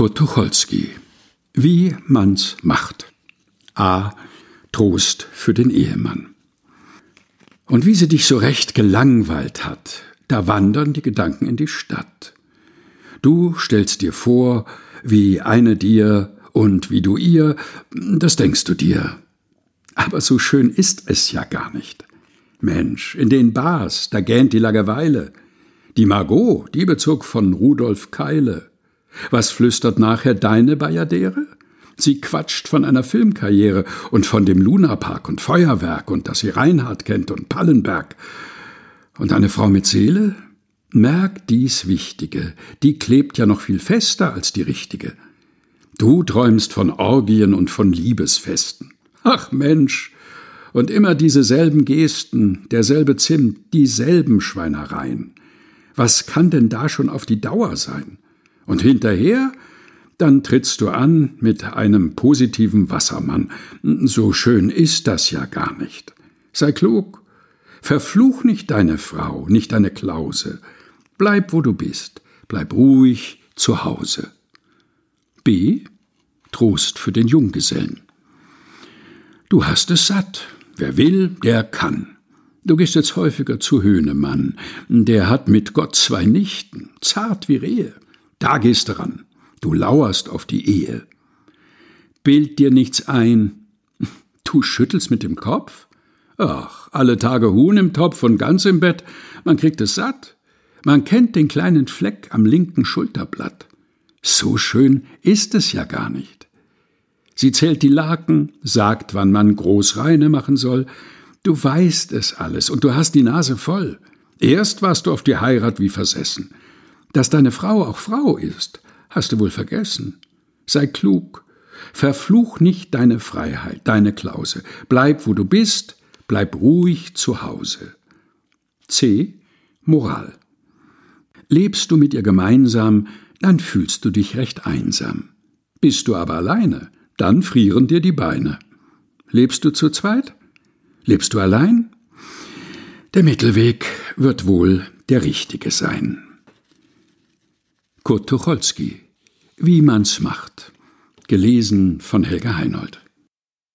Kurt Tucholsky Wie man's macht. A. Trost für den Ehemann. Und wie sie dich so recht gelangweilt hat, da wandern die Gedanken in die Stadt. Du stellst dir vor, wie eine dir und wie du ihr, das denkst du dir. Aber so schön ist es ja gar nicht. Mensch, in den Bars, da gähnt die Langeweile. Die Margot, die bezog von Rudolf Keile. Was flüstert nachher deine Bayadere? Sie quatscht von einer Filmkarriere und von dem Lunapark und Feuerwerk und dass sie Reinhard kennt und Pallenberg. Und eine Frau mit Seele? Merk dies Wichtige, die klebt ja noch viel fester als die richtige. Du träumst von Orgien und von Liebesfesten. Ach Mensch, und immer diese selben Gesten, derselbe Zimt, dieselben Schweinereien. Was kann denn da schon auf die Dauer sein? Und hinterher? Dann trittst du an mit einem positiven Wassermann. So schön ist das ja gar nicht. Sei klug. Verfluch nicht deine Frau, nicht deine Klause. Bleib, wo du bist. Bleib ruhig zu Hause. B. Trost für den Junggesellen. Du hast es satt. Wer will, der kann. Du gehst jetzt häufiger zu Höhnemann. Der hat mit Gott zwei Nichten, zart wie Rehe. Da gehst du ran. Du lauerst auf die Ehe. Bild dir nichts ein. Du schüttelst mit dem Kopf? Ach, alle Tage Huhn im Topf und ganz im Bett. Man kriegt es satt. Man kennt den kleinen Fleck am linken Schulterblatt. So schön ist es ja gar nicht. Sie zählt die Laken, sagt, wann man Großreine machen soll. Du weißt es alles und du hast die Nase voll. Erst warst du auf die Heirat wie versessen. Dass deine Frau auch Frau ist, hast du wohl vergessen. Sei klug. Verfluch nicht deine Freiheit, deine Klause. Bleib, wo du bist, bleib ruhig zu Hause. C. Moral. Lebst du mit ihr gemeinsam, dann fühlst du dich recht einsam. Bist du aber alleine, dann frieren dir die Beine. Lebst du zu zweit? Lebst du allein? Der Mittelweg wird wohl der richtige sein. Kurt Tucholsky Wie man's macht. Gelesen von Helga Heinold.